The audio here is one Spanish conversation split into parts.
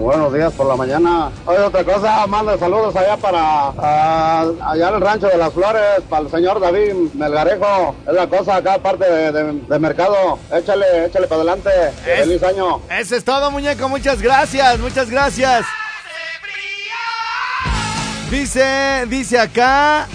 buenos días por la mañana. Oye, otra cosa, manda saludos allá para allá en el rancho de las flores, para el señor David Melgarejo. Es la cosa acá, parte de, de- de mercado. Échale, échale para adelante. Feliz año. Eso es todo, muñeco. Muchas gracias, muchas gracias. Dice, dice acá.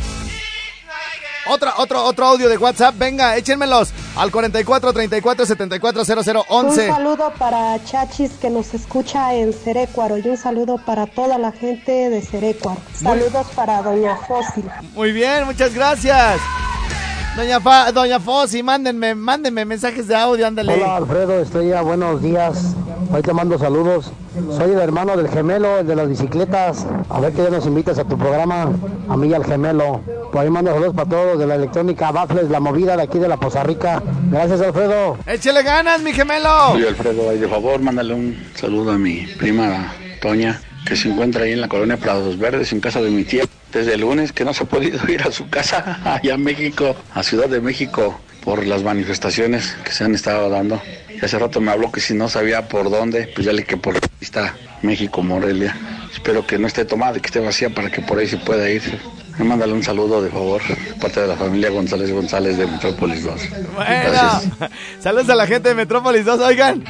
Otra, otro, otro audio de WhatsApp. Venga, échenmelos al 44 34 74 00 Un 11. saludo para Chachis que nos escucha en Cerecuaro y un saludo para toda la gente de Cerecuaro. Saludos para Doña Fósil. Muy bien, muchas gracias. Doña, Fa- Doña Fossi, mándenme, mándenme mensajes de audio, ándale. Hola Alfredo Estrella, buenos días. Hoy te mando saludos. Soy el hermano del gemelo, el de las bicicletas. A ver que ya nos invitas a tu programa, a mí y al gemelo. Por ahí mando saludos para todos de la electrónica Baffles, la movida de aquí de la Poza Rica. Gracias Alfredo. Échele ganas, mi gemelo. Oye, Alfredo, ay, de favor, mándale un saludo a mi prima Toña, que se encuentra ahí en la colonia Prados Verdes, en casa de mi tía. Desde el lunes que no se ha podido ir a su casa allá en México, a Ciudad de México, por las manifestaciones que se han estado dando. Y hace rato me habló que si no sabía por dónde, pues ya le que por ahí está México, Morelia. Espero que no esté tomada y que esté vacía para que por ahí se pueda ir. Me mándale un saludo, de favor, parte de la familia González González de Metrópolis 2. Bueno, Gracias. saludos a la gente de Metrópolis 2. Oigan,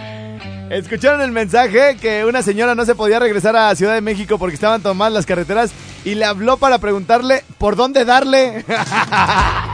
escucharon el mensaje que una señora no se podía regresar a Ciudad de México porque estaban tomadas las carreteras y le habló para preguntarle por dónde darle.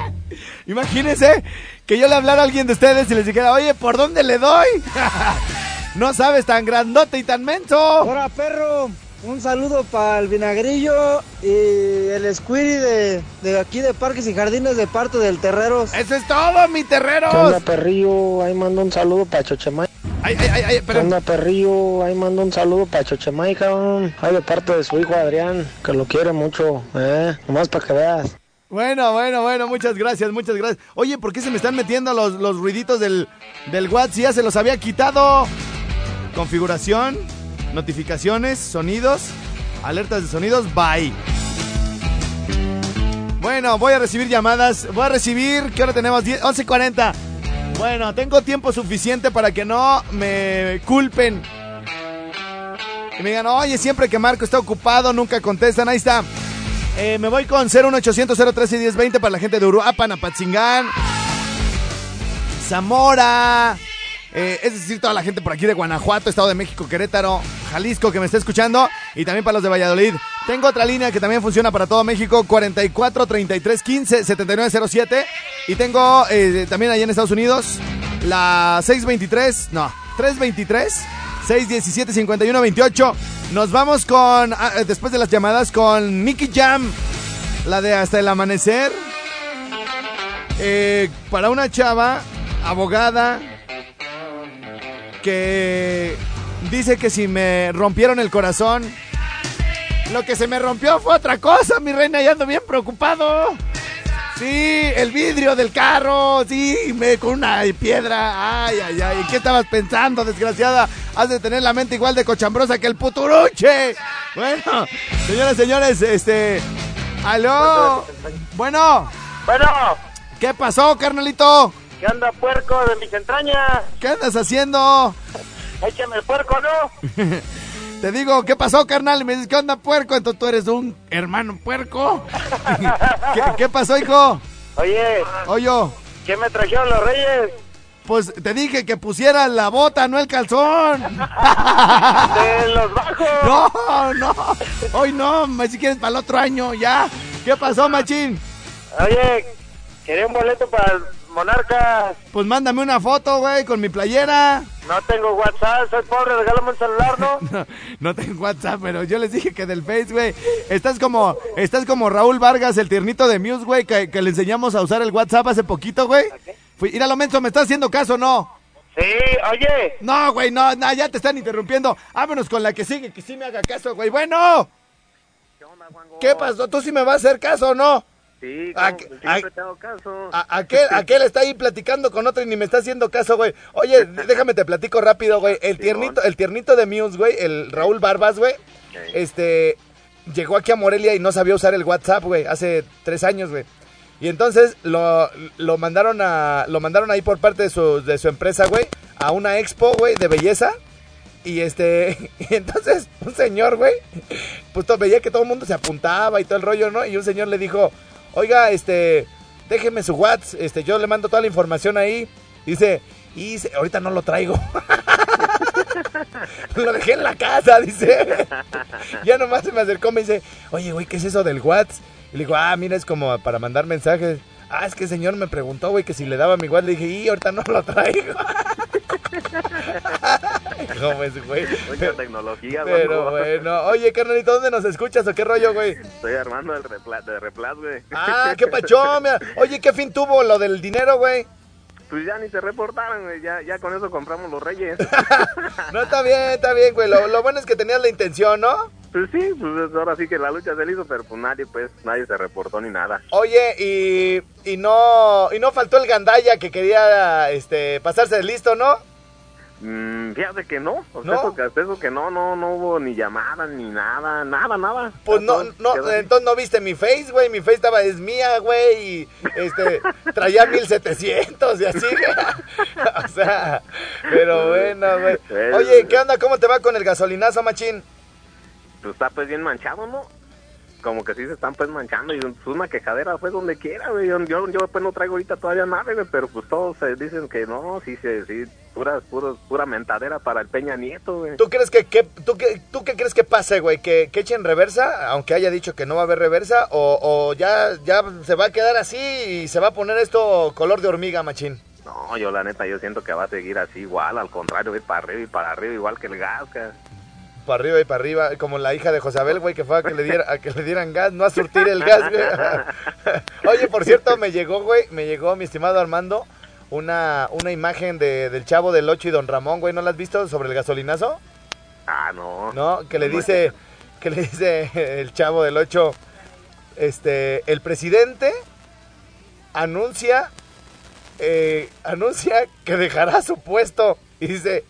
Imagínense que yo le hablara a alguien de ustedes y les dijera, oye, ¿por dónde le doy? no sabes, tan grandote y tan menso. Hola perro, un saludo para el vinagrillo y el squiri de, de aquí de Parques y Jardines de parte del Terreros. Eso es todo, mi terreros. ¿Qué onda perrillo? Ahí mando un saludo para Chochemay. Ay, ay, ay, ay, ¿Qué espera. onda perrillo? Ahí mando un saludo para Chochemay, cabrón. Ahí de parte de su hijo Adrián, que lo quiere mucho, eh. Nomás para que veas. Bueno, bueno, bueno, muchas gracias, muchas gracias. Oye, ¿por qué se me están metiendo los, los ruiditos del, del WhatsApp? Ya se los había quitado. Configuración, notificaciones, sonidos, alertas de sonidos, bye. Bueno, voy a recibir llamadas. Voy a recibir, ¿qué hora tenemos? 10, 11.40. Bueno, tengo tiempo suficiente para que no me culpen. Y me digan, oye, siempre que Marco está ocupado, nunca contestan. Ahí está. Eh, me voy con 01800 013 1020 para la gente de Uruapan, Apatzingán, Zamora. eh, es decir, toda la gente por aquí de Guanajuato, Estado de México, Querétaro, Jalisco que me está escuchando. Y también para los de Valladolid. Tengo otra línea que también funciona para todo México, 44 33 15 79 07. Y tengo eh, también allá en Estados Unidos la 623, no, 323 617 51 28. Nos vamos con, ah, eh, después de las llamadas, con Nicky Jam, la de Hasta el Amanecer. Eh, para una chava, abogada, que dice que si me rompieron el corazón, lo que se me rompió fue otra cosa, mi reina, y ando bien preocupado. Sí, el vidrio del carro, sí, me con una piedra. Ay, ay, ay. ¿Qué estabas pensando, desgraciada? Has de tener la mente igual de cochambrosa que el puturuche. Bueno, señoras, señores, este. Aló. Bueno, Bueno, ¿qué pasó, carnalito? ¿qué anda puerco de mis entrañas? ¿Qué andas haciendo? Échame el puerco, ¿no? Te digo, ¿qué pasó, carnal? Y me dices, ¿qué onda, puerco? Entonces tú eres un hermano puerco. ¿Qué, qué pasó, hijo? Oye, Oye, ¿qué me trajeron los reyes? pues te dije que pusieras la bota, no el calzón. De los bajos. No, no. Hoy no, si quieres para el otro año, ya. ¿Qué pasó, machín? Oye, quería un boleto para Monarcas. Pues mándame una foto, güey, con mi playera. No tengo WhatsApp, soy pobre, regálame un celular, ¿no? No, no tengo WhatsApp, pero yo les dije que del Face, güey. Estás como, estás como Raúl Vargas, el tiernito de Muse, güey, que, que le enseñamos a usar el WhatsApp hace poquito, güey. Fui, ir a lo menso, ¿me estás haciendo caso no? Sí, oye, No, güey, no, no, ya te están interrumpiendo. Vámonos con la que sigue, que sí me haga caso, güey. Bueno. ¿Qué pasó? ¿Tú sí me vas a hacer caso o no? Sí, ¿A como qué- que a- siempre te hago caso. A- aquel, aquel está ahí platicando con otro y ni me está haciendo caso, güey. Oye, déjame te platico rápido, güey. El tiernito, el tiernito de Muse, güey, el Raúl Barbas, güey. Este llegó aquí a Morelia y no sabía usar el WhatsApp, güey, hace tres años, güey. Y entonces lo, lo mandaron a. Lo mandaron ahí por parte de su, de su empresa, güey. A una expo, güey, de belleza. Y este. Y entonces, un señor, güey. Pues todo, veía que todo el mundo se apuntaba y todo el rollo, ¿no? Y un señor le dijo. Oiga, este. Déjeme su WhatsApp. Este, yo le mando toda la información ahí. Dice. Y dice, ahorita no lo traigo. lo dejé en la casa, dice. ya nomás se me acercó, me dice, oye, güey, ¿qué es eso del WhatsApp? Y le digo, ah, mira, es como para mandar mensajes. Ah, es que el señor me preguntó, güey, que si le daba mi WhatsApp. Le dije, y ahorita no lo traigo. ¿Cómo es, güey? Mucha tecnología, Pero loco. bueno, oye, carnalito, ¿dónde nos escuchas o qué rollo, güey? Estoy armando el repla de replas, güey. Ah, qué pachón, mira. Oye, ¿qué fin tuvo lo del dinero, güey? Pues ya ni se reportaron, güey. Ya, ya con eso compramos los reyes. No, está bien, está bien, güey. Lo, lo bueno es que tenías la intención, ¿no? Pues sí, pues ahora sí que la lucha se le hizo, pero pues nadie, pues, nadie se reportó ni nada. Oye, y, y no y no faltó el gandaya que quería este pasarse de listo, ¿no? Mm, fíjate que no, o sea, ¿No? eso, eso que no, no, no hubo ni llamada, ni nada, nada, nada. Pues no, no, quedó entonces no viste mi face, güey. Mi face estaba, es mía, güey. Y este, traía 1700 y así. O sea, pero bueno, güey. Oye, ¿qué onda? ¿Cómo te va con el gasolinazo, machín? Pues está pues bien manchado, ¿no? Como que sí se están pues manchando y pues una quejadera pues donde quiera, güey. Yo, yo, pues no traigo ahorita todavía nada, güey, pero pues todos se dicen que no, sí, sí, sí, pura, pura, pura mentadera para el Peña Nieto, güey. ¿Tú crees que, que- tú, qué, tú qué crees que pase, güey? ¿Que, que echen reversa, aunque haya dicho que no va a haber reversa? ¿O, o ya, ya se va a quedar así y se va a poner esto color de hormiga, machín? No, yo la neta, yo siento que va a seguir así igual, al contrario, ir para arriba y para arriba, igual que el gas. Para arriba y para arriba, como la hija de Josabel, güey, que fue a que le, diera, a que le dieran gas, no a surtir el gas, güey. Oye, por cierto, me llegó, güey, me llegó, mi estimado Armando, una, una imagen de, del chavo del 8 y don Ramón, güey, ¿no la has visto sobre el gasolinazo? Ah, no. ¿No? Que le dice, que le dice el chavo del 8, este, el presidente anuncia, eh, anuncia que dejará su puesto y dice,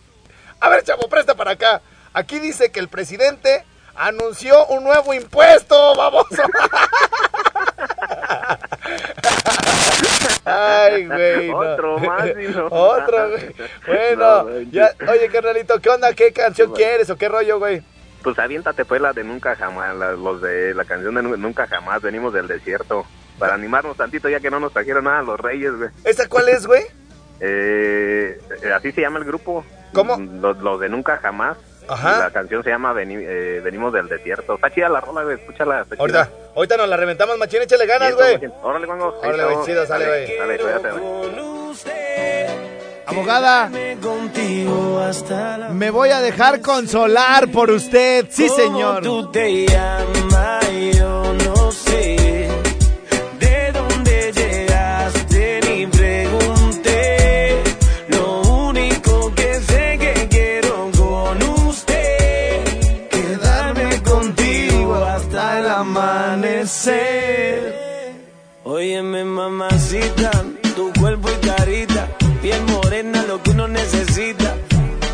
a ver, chavo, presta para acá. Aquí dice que el presidente anunció un nuevo impuesto, vamos. Ay, güey. no. Otro más, y no. Otro, güey. Bueno, No, ya, oye, carnalito, ¿qué onda? ¿Qué canción quieres o qué rollo, güey? Pues aviéntate pues la de Nunca Jamás, la- los de la canción de Nu- Nunca Jamás, venimos del desierto. Para animarnos tantito ya que no nos trajeron nada los reyes, güey. ¿Esa cuál es, güey? Eh, eh, así se llama el grupo. ¿Cómo? Los, los de Nunca Jamás. Ajá. La canción se llama Veni- eh, Venimos del desierto. Está chida la rola, güey, escúchala. Ahorita, ahorita nos la reventamos, machín, échale ganas, güey. Órale, Juanjo. Órale, güey, chido, sale, Dale, güey. Dale, cuídate, güey. Abogada, me voy a dejar consolar por usted, sí, señor. tú te llamas, tu cuerpo y carita, piel morena, lo que uno necesita.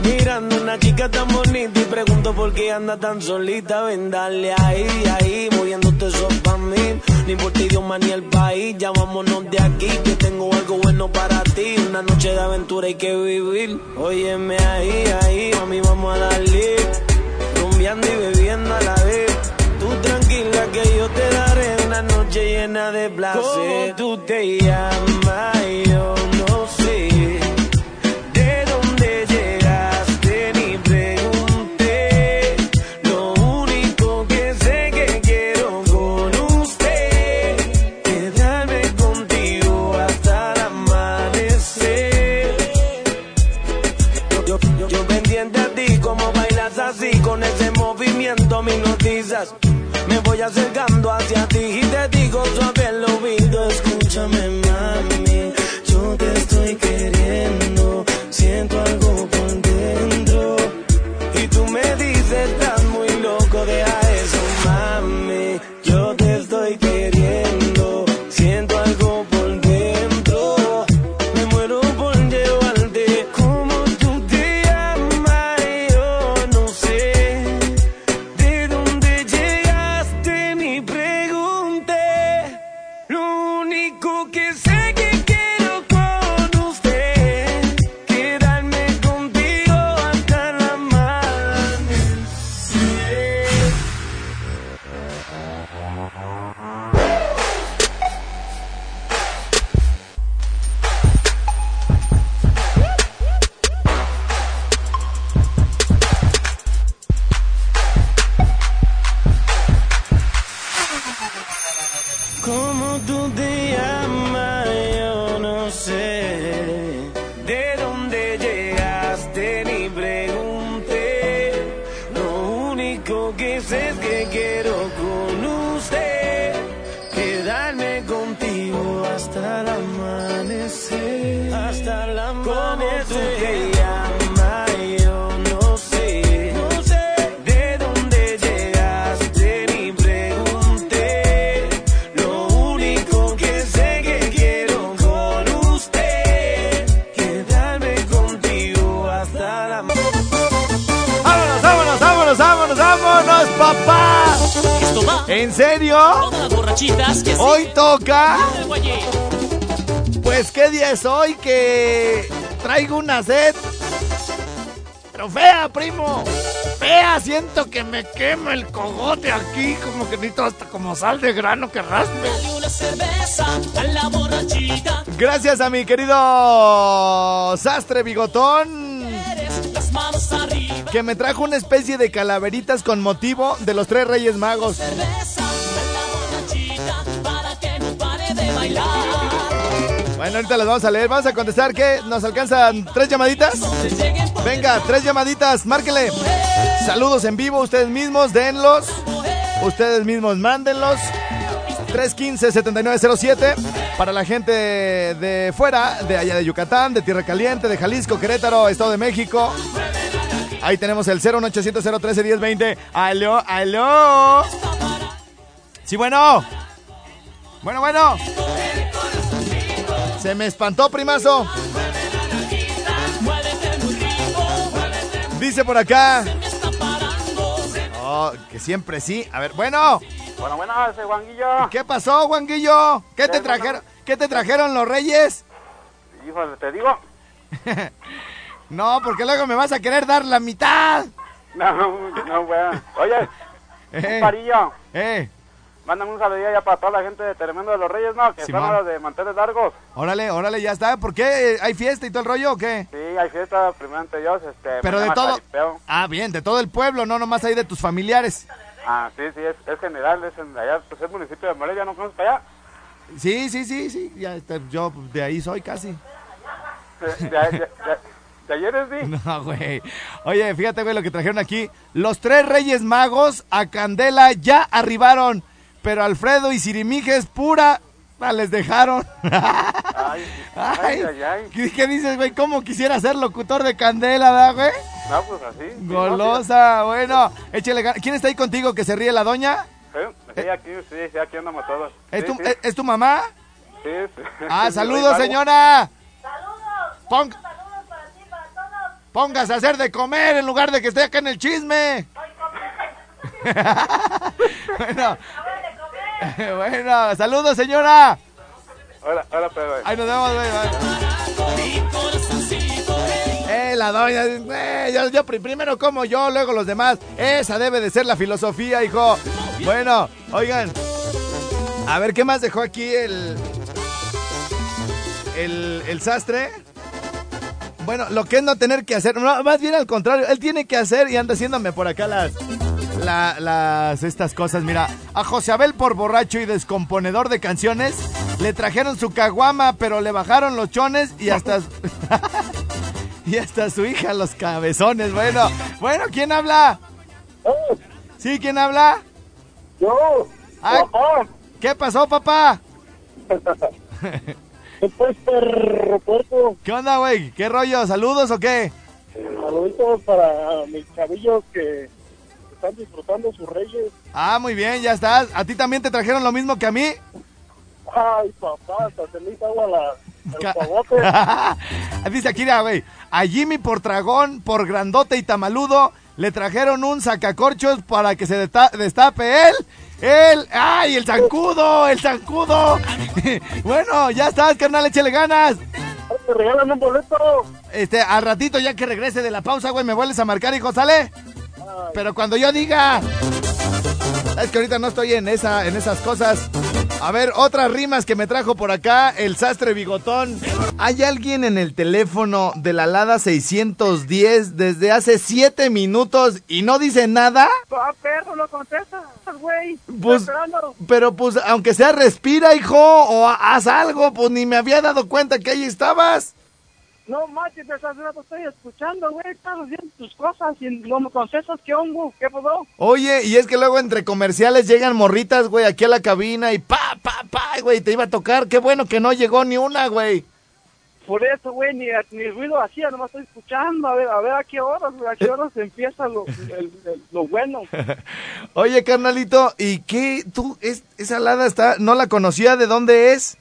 Mirando una chica tan bonita y pregunto por qué anda tan solita. Ven, dale ahí, ahí, moviéndote eso pa' mí. No importa idioma ni el país, ya de aquí, que tengo algo bueno para ti. Una noche de aventura hay que vivir. Óyeme ahí, ahí, mami, vamos a darle. Rumbeando y bebiendo a la vez. Tú tranquila que yo te daré una noche llena de placer. ¿Cómo tú te llamas? Voy acercando hacia ti y te digo suave hasta la amanecer. que llama, yo no sé, no sé de dónde llegaste ni pregunté. Lo único que sé que quiero con usted, quedarme contigo hasta la ¡Vámonos, vámonos, vámonos, vámonos, vámonos, papá! Esto va. ¿En serio? Todas las borrachitas que sí. Hoy toca. Pues qué día es hoy que traigo una sed. Pero fea, primo. Fea, siento que me quema el cogote aquí, como que necesito hasta como sal de grano que raspe. Gracias a mi querido Sastre Bigotón, que me trajo una especie de calaveritas con motivo de los tres Reyes Magos. Bueno, ahorita las vamos a leer. Vamos a contestar que nos alcanzan tres llamaditas. Venga, tres llamaditas, márquele. Saludos en vivo, ustedes mismos, denlos. Ustedes mismos, mándenlos. 315-7907 para la gente de fuera, de allá de Yucatán, de Tierra Caliente, de Jalisco, Querétaro, Estado de México. Ahí tenemos el 01800 013 1020. Aló, aló. Sí, bueno. Bueno, bueno. Se me espantó, primazo. Dice por acá. Oh, que siempre sí. A ver, bueno. Bueno, bueno, ese Guanguillo. ¿Qué pasó, Juanguillo? ¿Qué te trajeron? ¿Qué te trajeron los reyes? Híjole, te digo. No, porque luego me vas a querer dar la mitad. No, no, weón. Oye, Eh, un parillo. eh, Mándame un saludillo ya para toda la gente de Tremendo de los Reyes, ¿no? Que Simón. están los de manteles largos. órale, órale, ya está. ¿Por qué? ¿Hay fiesta y todo el rollo o qué? Sí, hay fiesta, primero Dios. Este, Pero de todo. Ah, bien, de todo el pueblo, no nomás ahí de tus familiares. Ah, sí, sí, es, es general, es en allá, pues es municipio de Morelia, ¿no conoces para allá? Sí, sí, sí, sí. Ya está, yo de ahí soy casi. De, de- de- de- de ayer es sí. No, güey. Oye, fíjate, güey, lo que trajeron aquí. Los tres reyes magos a Candela ya arribaron, pero Alfredo y Sirimijes pura ah, les dejaron. Ay, ay, Ay, ay. ¿Qué, qué dices, güey? ¿Cómo quisiera ser locutor de Candela, da, güey? No, pues así. no, Golosa, bueno. Échale ganas. ¿Quién está ahí contigo que se ríe la doña? Sí, sí, sí, aquí, sí, sí, aquí andamos todos. ¿Es, Sí, tu, sí, ¿es, es tu mamá? sí, sí. Ah, saludos, soy mago. señora. Saludos. Póngase a hacer de comer en lugar de que esté acá en el chisme. bueno. bueno, saludos, señora. Hola, hola, Pedro. Ahí nos vemos, güey. Eh, la doña, eh, yo, yo pri- primero como yo, luego los demás. Esa debe de ser la filosofía, hijo. Bueno, oigan. A ver, ¿qué más dejó aquí el. El, el sastre? Bueno, lo que es no tener que hacer. No, más bien al contrario, él tiene que hacer y anda haciéndome por acá las. La- las estas cosas. Mira, a José Abel por borracho y descomponedor de canciones le trajeron su caguama, pero le bajaron los chones y hasta y hasta su hija los cabezones. Bueno, bueno, ¿quién habla? Sí, ¿quién habla? Yo, Ah, ¿Qué pasó, papá? después perro puerco, ¿Qué onda, güey? ¿Qué rollo? ¿Saludos o qué? saluditos para mis chavillos que están disfrutando sus reyes. Ah, muy bien, ya estás. ¿A ti también te trajeron lo mismo que a mí? Ay, papá, hasta se me hizo agua la, el. Dice aquí, güey. A Jimmy por tragón, por grandote y tamaludo, le trajeron un sacacorchos para que se destape él. Él, ¡ay, el zancudo! ¡El zancudo! bueno, ya estás, carnal, échale ganas. Te regalan un boleto. Este, al ratito, ya que regrese de la pausa, güey, me vuelves a marcar, hijo, ¿sale? Pero cuando yo diga. Es que ahorita no estoy en esa, en esas cosas. A ver, otras rimas que me trajo por acá, el sastre bigotón. ¿Hay alguien en el teléfono de la Lada 610 desde hace 7 minutos y no dice nada? Ah, perro, no contestas, güey. Pues, pero pues, aunque sea respira, hijo, o haz algo, pues ni me había dado cuenta que ahí estabas. No manches, esa rato estoy escuchando, güey. Estás haciendo tus cosas y no me contestas. ¿Qué hongo? ¿Qué pasó? Oye, y es que luego entre comerciales llegan morritas, güey, aquí a la cabina y pa, pa, pa, güey, te iba a tocar. Qué bueno que no llegó ni una, güey. Por eso, güey, ni, ni ruido hacía, nomás estoy escuchando, a ver, a ver a qué horas, güey, a qué horas empieza lo, el- el- lo bueno. Oye, carnalito, ¿y qué? ¿Tú, es, esa alada está, no la conocía? ¿De dónde es?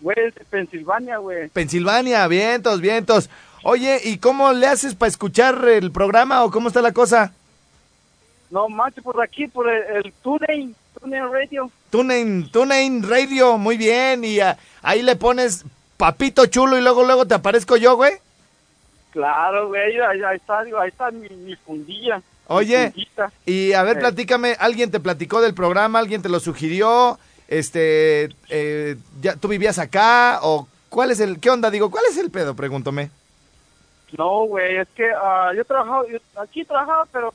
Güey, Pensilvania, güey. Pensilvania, vientos, vientos. Oye, ¿y cómo le haces para escuchar el programa o cómo está la cosa? No manches, por aquí, por el, el TuneIn, TuneIn Radio. TuneIn, TuneIn Radio, muy bien. Y ah, ahí le pones papito chulo y luego, luego te aparezco yo, güey. Claro, güey, ahí, ahí está, ahí está mi, mi fundilla. Oye, y a ver, Eh. platícame, ¿alguien te platicó del programa? ¿Alguien te lo sugirió? Este, eh, ya, ¿tú vivías acá? ¿O cuál es el, qué onda? Digo, ¿cuál es el pedo? Pregúntame. No, güey, es que ah, yo trabajaba, yo aquí trabajaba, pero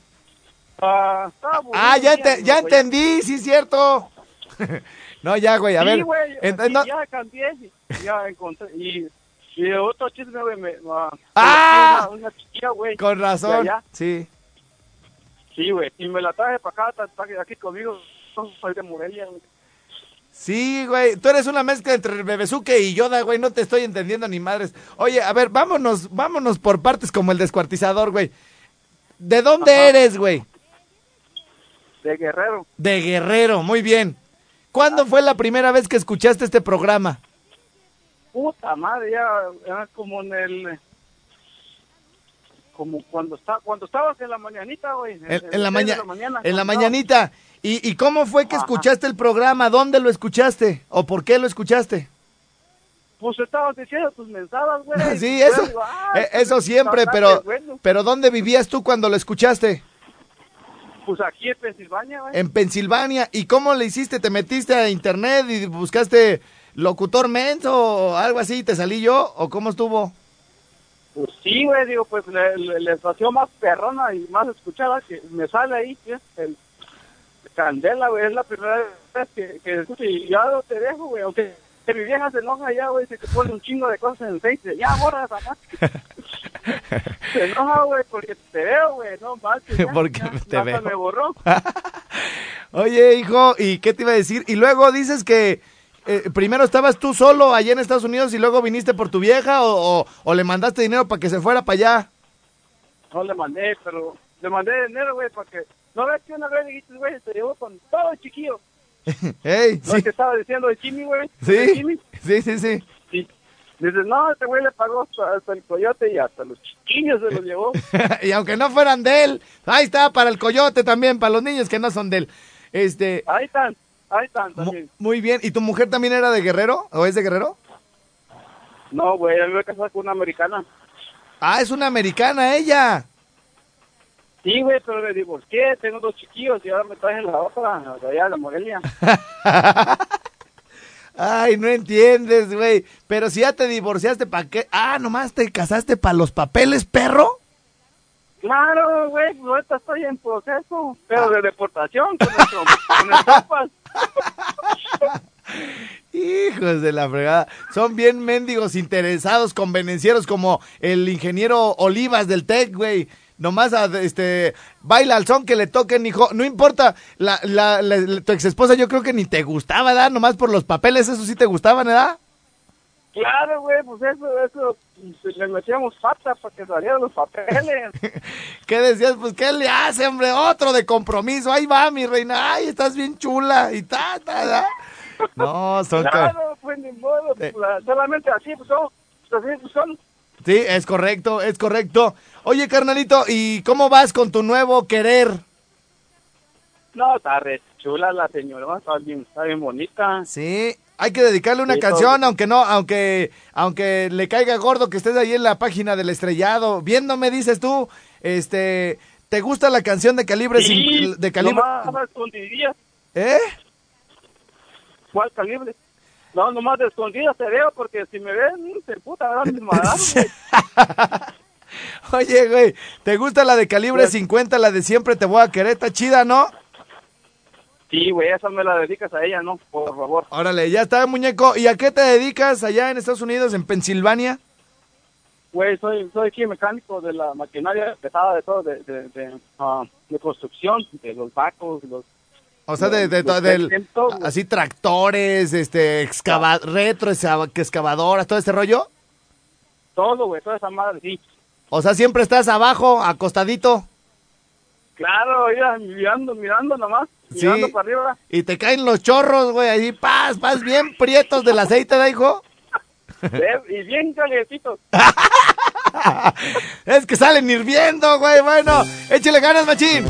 ah, estaba Ah, ya, ya entendí, sí, cierto. no, ya, güey, a sí, ver. güey, ent- y no- ya cambié, ya encontré, y, y otro chisme, güey, me, ah, ¡Ah! Una, una chiquilla, güey. con razón, allá. sí. Sí, güey, y me la traje para acá, está aquí conmigo, soy de Morelia, güey. Sí, güey, tú eres una mezcla entre Bebesuque y Yoda, güey, no te estoy entendiendo ni madres. Oye, a ver, vámonos, vámonos por partes como el descuartizador, güey. ¿De dónde Ajá. eres, güey? de Guerrero. De Guerrero, muy bien. ¿Cuándo fue la primera vez que escuchaste este programa? Puta madre, ya era como en el... Como cuando, está, cuando estabas en la mañanita, güey. En, en la, maña- mañana, en la mañanita. ¿Y, ¿Y cómo fue que Ajá. escuchaste el programa? ¿Dónde lo escuchaste? ¿O por qué lo escuchaste? Pues estabas diciendo tus mensajes, güey. Sí, eso, digo, ah, eh, eso siempre, bastante pero, bueno. pero ¿dónde vivías tú cuando lo escuchaste? Pues aquí en Pensilvania, güey. En Pensilvania. ¿Y cómo le hiciste? ¿Te metiste a internet y buscaste locutor menso o algo así y te salí yo? ¿O cómo estuvo? Pues sí, güey, digo, pues la, la- la estación más perrona y más escuchada que me sale ahí, ¿sí? el Candela, güey, es la primera vez que, que escucho y ya no te dejo, güey, aunque que mi vieja se enoja ya, güey, se te pone un chingo de cosas en el Face, ya borra esa se enoja, güey, porque te veo, güey, no manches, ya, Porque ya, te veo. me borró. Oye, hijo, ¿y qué te iba a decir? Y luego dices que eh, primero estabas tú solo allá en Estados Unidos y luego viniste por tu vieja o, o- o le mandaste dinero para que se fuera para allá. No le mandé, pero le mandé dinero, güey, para que... ¿No ves que una vez dijiste, güey, te llevó con todo chiquillo? Ey, ¿No sí, que estaba diciendo de Jimmy, güey? ¿De sí, Jimmy? sí, sí, sí. Sí. Dices, no, este güey le pagó hasta, hasta el coyote y hasta los chiquillos se los llevó. y aunque no fueran de él, ahí está para el coyote también, para los niños que no son de él. Este, Ahí están, ahí están también. muy bien. ¿Y tu mujer también era de Guerrero o es de Guerrero? No, güey, yo me voy a casar con una americana. Ah, es una americana ella. Sí, güey, pero me divorcié, tengo dos chiquillos y ahora me traje la otra, de allá de Morelia. Ay, no entiendes, güey. Pero si ya te divorciaste, ¿para qué? Ah, nomás te casaste para los papeles, perro. Claro, güey, pues ahorita estoy en proceso, pero de deportación con, nuestro, con. Hijos de la fregada. Son bien mendigos interesados, convenencieros como el ingeniero Olivas del TEC, güey. Nomás, a- este, baila al son que le toquen, hijo. No importa, la, la, la- tu ex esposa yo creo que ni te gustaba, ¿verdad? Nomás por los papeles, eso sí te gustaban, ¿verdad? Claro, güey, pues eso, eso, pues, le metíamos pata para que salieran los papeles. ¿Qué decías? Pues, ¿qué le hace, hombre? Otro de compromiso. Ahí va, mi reina. Ay, estás bien chula. Y ta, ta, ta. No, son... Claro, pues ni modo, pues, la- solamente así, pues son, pues, así, pues, son. Sí, es correcto, es correcto. Oye, carnalito, ¿y cómo vas con tu nuevo querer? No, está re chula la señora, está bien, está bien bonita. Sí, hay que dedicarle una Sí, canción, todo. aunque no, aunque, aunque le caiga gordo que estés ahí en la página del estrellado. Viéndome, dices tú, este, ¿te gusta la canción de calibre Sí, cin- de calibre? ¿Eh? ¿Cuál calibre? No, nomás de escondidas te veo, porque si me ven, se puta, ¿verdad? Mis madrazos. Oye, güey, ¿te gusta la de calibre Pues- 50, la de siempre te voy a querer? Está chida, ¿no? Sí, güey, esa me la dedicas a ella, ¿no? Por favor. Órale, ya está, muñeco. ¿Y a qué te dedicas allá en Estados Unidos, en Pensilvania? Güey, soy, soy aquí mecánico de la maquinaria pesada de todo, de, de, de, ah, de construcción, de los barcos, los O sea, de, de- Lo del- así tractores, este, excava, retro, excavadoras, todo este rollo. Todo, güey, toda esa madre, sí. O sea, siempre estás abajo, acostadito, Claro, mira, mirando, mirando nomás, Sí. mirando para arriba. y te caen los chorros, güey, ahí, paz, paz, bien prietos del aceite, ¿da, hijo? y bien calientitos. Es que salen hirviendo, güey, bueno, échale ganas, machín.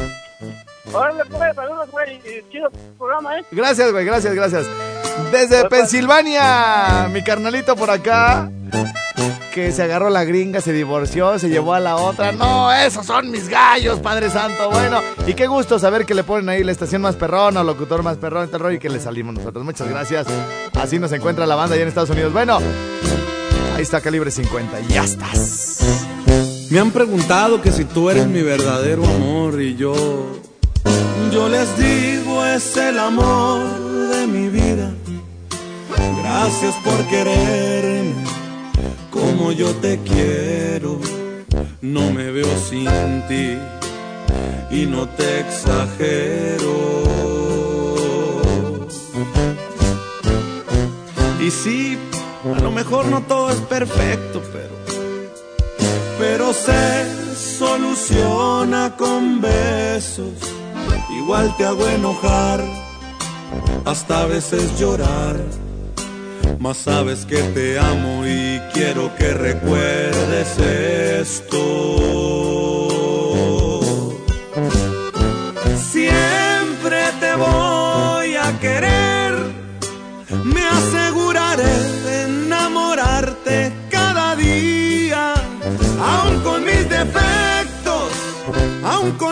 Órale, pues, saludos, güey, y chido programa, ¿eh? Gracias, güey, gracias, gracias. Desde Pensilvania, mi carnalito por acá, que se agarró la gringa, se divorció, se llevó a la otra. No, esos son mis gallos, Padre Santo. Bueno, y qué gusto saber que le ponen ahí la estación más perrón o locutor más perrón, este rollo y que le salimos nosotros. Muchas gracias. Así nos encuentra la banda allá en Estados Unidos. Bueno, ahí está Calibre 50 y ya estás. Me han preguntado que si tú eres mi verdadero amor y yo, yo les digo es el amor de mi vida. Gracias por quererme como yo te quiero. No me veo sin ti y no te exagero. Y sí, a lo mejor no todo es perfecto, pero pero se soluciona con besos. Igual te hago enojar, hasta a veces llorar. Mas sabes que te amo y quiero que recuerdes esto. Siempre te voy a querer, me aseguraré de enamorarte cada día, aun con mis defectos, aun con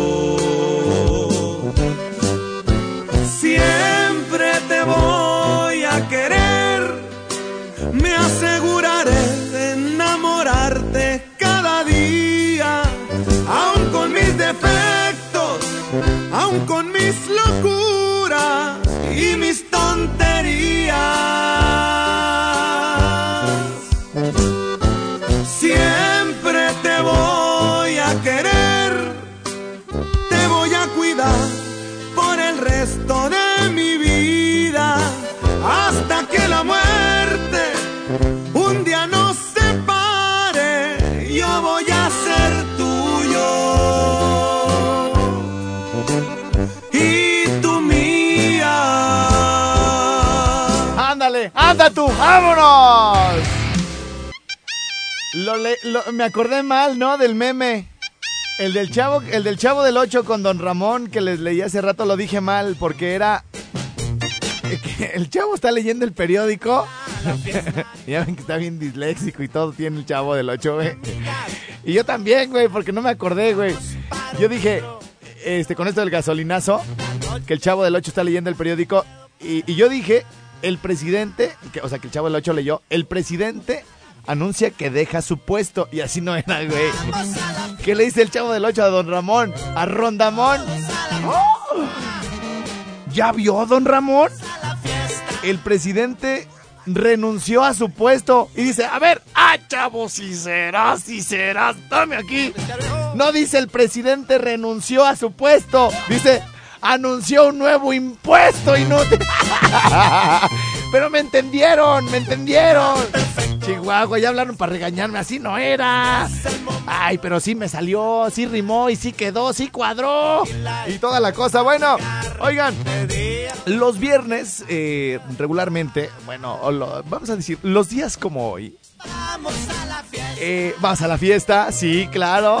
Aun con mis locuras y mis vámonos. Me acordé mal, ¿no? Del meme. El del chavo, el del chavo del 8 con Don Ramón que les leí hace rato lo dije mal porque era eh, el chavo está leyendo el periódico. ya ven que está bien disléxico y todo tiene el chavo del 8, güey. Y yo también, güey, porque no me acordé, güey. Yo dije, este, con esto del gasolinazo, que el chavo del 8 está leyendo el periódico. Y yo dije, el presidente, o sea, que el chavo del 8 leyó, el presidente anuncia que deja su puesto. Y así no era, güey. ¿Qué le dice el chavo del 8 a don Ramón? A Rondamón. ¡Oh! ¿Ya vio, don Ramón? El presidente renunció a su puesto y dice, a ver, será, chavo, si será, si será. Dame aquí. No dice el presidente renunció a su puesto. Dice, anunció un nuevo impuesto inútil. Pero me entendieron, me entendieron. Chihuahua, ya hablaron para regañarme, así no era. Ay, pero sí me salió, sí rimó y sí quedó, sí cuadró. Y toda la cosa. Bueno, oigan, los viernes eh, regularmente, bueno, vamos a decir, los días como hoy. Eh, ¿Vas a la fiesta? Sí, claro.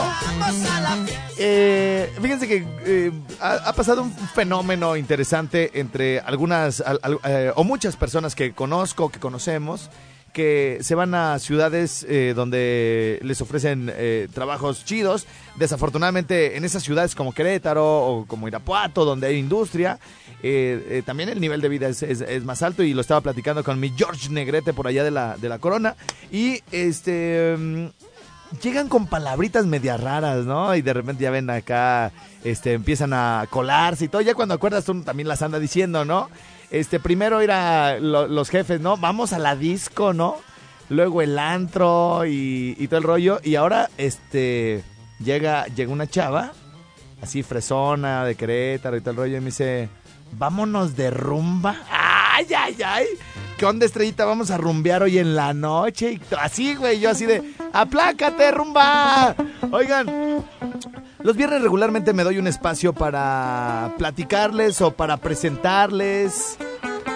Eh, fíjense que eh, ha, ha pasado un fenómeno interesante entre algunas al- al- eh, o muchas personas que conozco, que conocemos, que se van a ciudades eh, donde les ofrecen eh, trabajos chidos. Desafortunadamente en esas ciudades como Querétaro o como Irapuato, donde hay industria, eh, eh, también el nivel de vida es, más alto y lo estaba platicando con mi George Negrete por allá de la, de la Corona. Y este... mm, llegan con palabritas medias raras, ¿no? Y de repente ya ven acá, este, empiezan a colarse y todo. Ya cuando acuerdas tú también las anda diciendo, ¿no? Este, primero era lo- los jefes, ¿no? Vamos a la disco, ¿no? Luego el antro y, y todo el rollo. Y ahora, este, llega, llega una chava, así fresona, de Querétaro y todo el rollo, y me dice, vámonos de rumba. ¡Ay, ay, ay! ¿Qué onda, estrellita? Vamos a rumbear hoy en la noche. Y así, güey, yo así de, ¡aplácate, rumba! Oigan, los viernes regularmente me doy un espacio para platicarles o para presentarles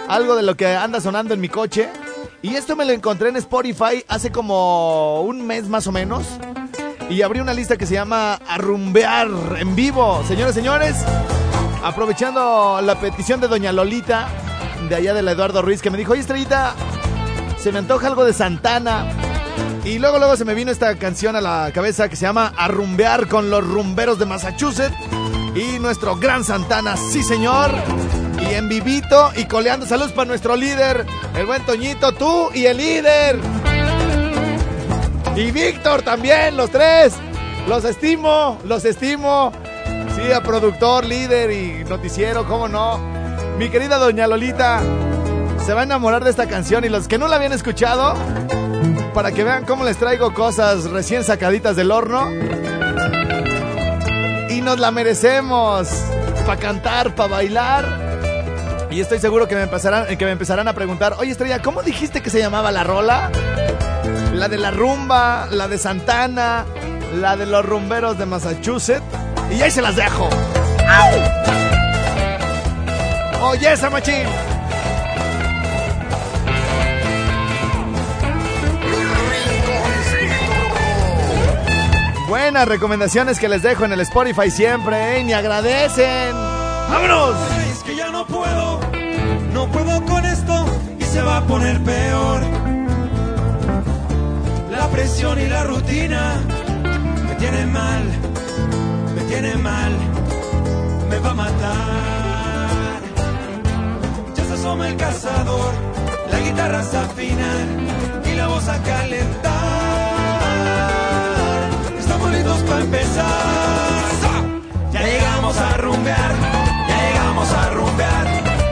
algo de lo que anda sonando en mi coche. Y esto me lo encontré en Spotify hace como un mes más o menos. Y abrí una lista que se llama Arrumbear en vivo. Señores, señores, aprovechando la petición de Doña Lolita, de allá de la Eduardo Ruiz, que me dijo, oye, Estrellita, se me antoja algo de Santana. Y luego, luego se me vino esta canción a la cabeza que se llama Arrumbear con los rumberos de Massachusetts. Y nuestro gran Santana, sí señor. Y en vivito y coleando. Saludos para nuestro líder, el buen Toñito, tú y el líder. Y Víctor también, los tres. Los estimo, los estimo. Sí, a productor, líder y noticiero, cómo no. Mi querida doña Lolita se va a enamorar de esta canción y los que no la habían escuchado, para que vean cómo les traigo cosas recién sacaditas del horno. Y nos la merecemos para cantar, para bailar. Y estoy seguro que me, empezarán, que me empezarán a preguntar, oye Estrella, ¿cómo dijiste que se llamaba la rola? La de la rumba, la de Santana, la de los rumberos de Massachusetts. Y ahí se las dejo. ¡Au! Oye, esa machín. Buenas recomendaciones que les dejo en el Spotify siempre, ¿eh? Ni agradecen. ¡Vámonos! Es que ya no puedo, no puedo con esto y se va a poner peor. La presión y la rutina me tienen mal, me tienen mal, me va a matar. Ya se asoma el cazador, la guitarra se afina y la voz a calentar. Ya llegamos a rumbear, ya llegamos a rumbear.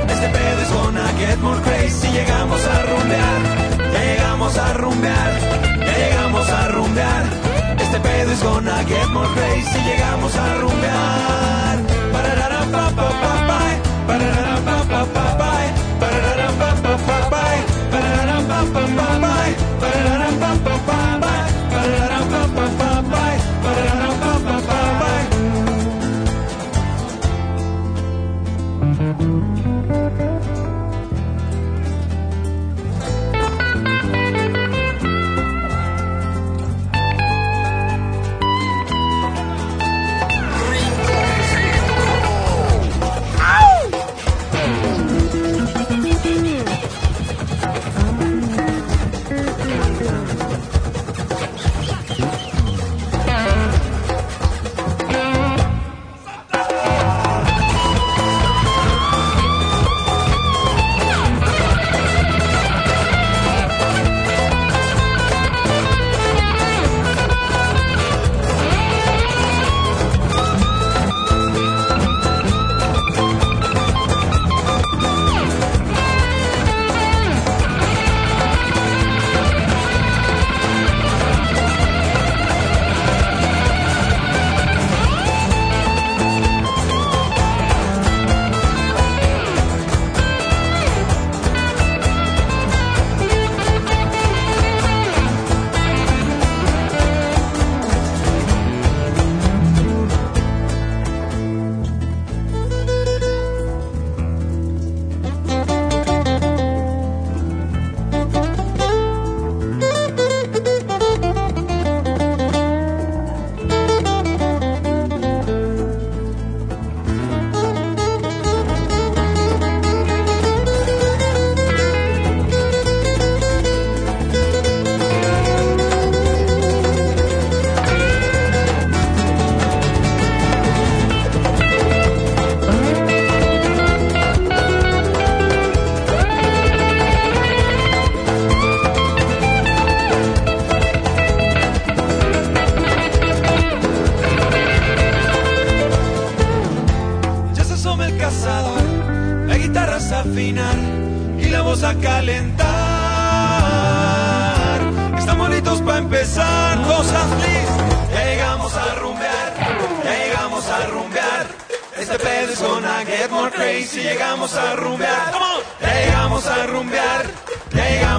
Este pedo es gonna get more crazy. Llegamos a rumbear, ya llegamos a rumbear, ya llegamos a rumbear. Este pedo es gonna get more crazy. Llegamos a rumbear. Pararara pa pa pa pa, pa pa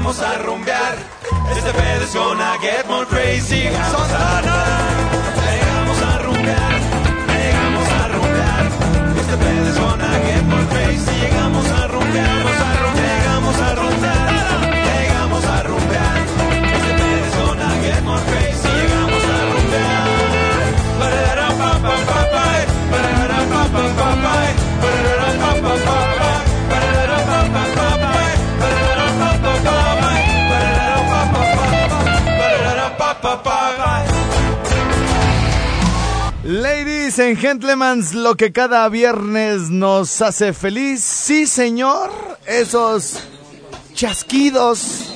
llegamos a rumbear. Este pedo es gonna get more crazy. Llegamos a llegamos a rumbear, llegamos a rumbear. Este pedo es gonna get more crazy. Llegamos a rumbear, Ladies and gentlemen, lo que cada viernes nos hace feliz, sí señor, esos chasquidos.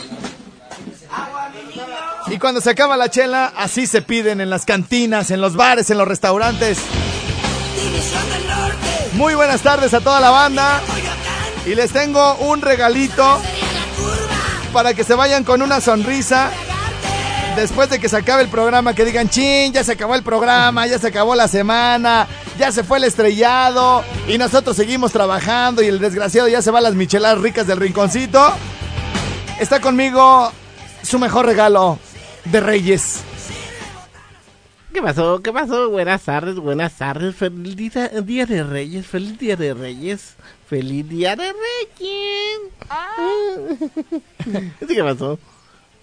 Y cuando se acaba la chela, así se piden en las cantinas, en los bares, en los restaurantes. Muy buenas tardes a toda la banda. Y les tengo un regalito para que se vayan con una sonrisa. Después de que se acabe el programa, que digan, chin, ya se acabó el programa, ya se acabó la semana, ya se fue el estrellado y nosotros seguimos trabajando y el desgraciado ya se va a las micheladas ricas del rinconcito. Está conmigo su mejor regalo de Reyes. ¿Qué pasó? ¿Qué pasó? Buenas tardes, buenas tardes. Feliz día, día de Reyes, feliz día de Reyes, feliz día de Reyes. ¿Sí qué pasó?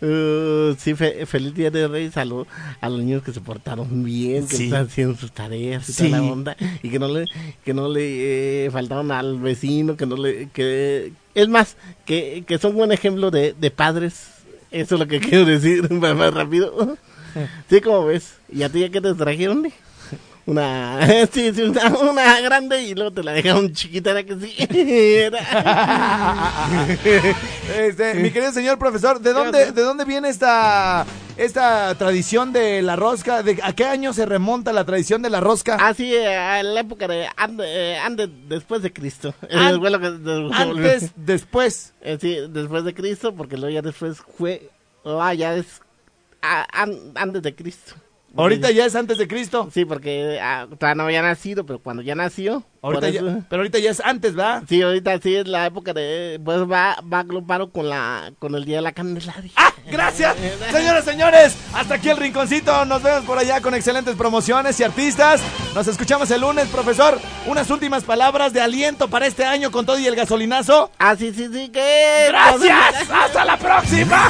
Uh, sí, fe- feliz día de Reyes. Salud a los niños que se portaron bien, que Sí. están haciendo sus tareas y Sí. toda la onda. Y que no le, que no le eh, faltaron al vecino, que no le. que Es más, que, que son buen ejemplo de, de padres. Eso es lo que quiero decir más, más rápido. Sí, como ves. ¿Y a ti ya qué te trajeron? eh? Una, sí, sí, una, una grande y luego te la dejaron chiquita, ¿era que sí? Este, mi querido señor profesor, ¿de dónde, ¿de dónde viene esta, esta tradición de la rosca? ¿De, ¿A qué año se remonta la tradición de la rosca? Ah, sí, a la época de ande, eh, ande después de Cristo. An- de- antes, después. Eh, sí, después de Cristo, porque luego ya después fue, ah, ya es ah, an- antes de Cristo. Ahorita ya es antes de Cristo. Sí, porque ah, todavía no había nacido, pero cuando ya nació. por Ahorita ya- eso- pero ahorita ya es antes, ¿verdad? Sí, ahorita sí es la época de, pues va, va agrupado con la, con el día de la Candelaria. ¡Ah! Gracias. Señoras, señores, hasta aquí el rinconcito. Nos vemos por allá con excelentes promociones y artistas. Nos escuchamos el lunes, profesor. Unas últimas palabras de aliento para este año con todo y el gasolinazo. Ah, sí, sí, sí, que. ¡Gracias! ¡Hasta la próxima!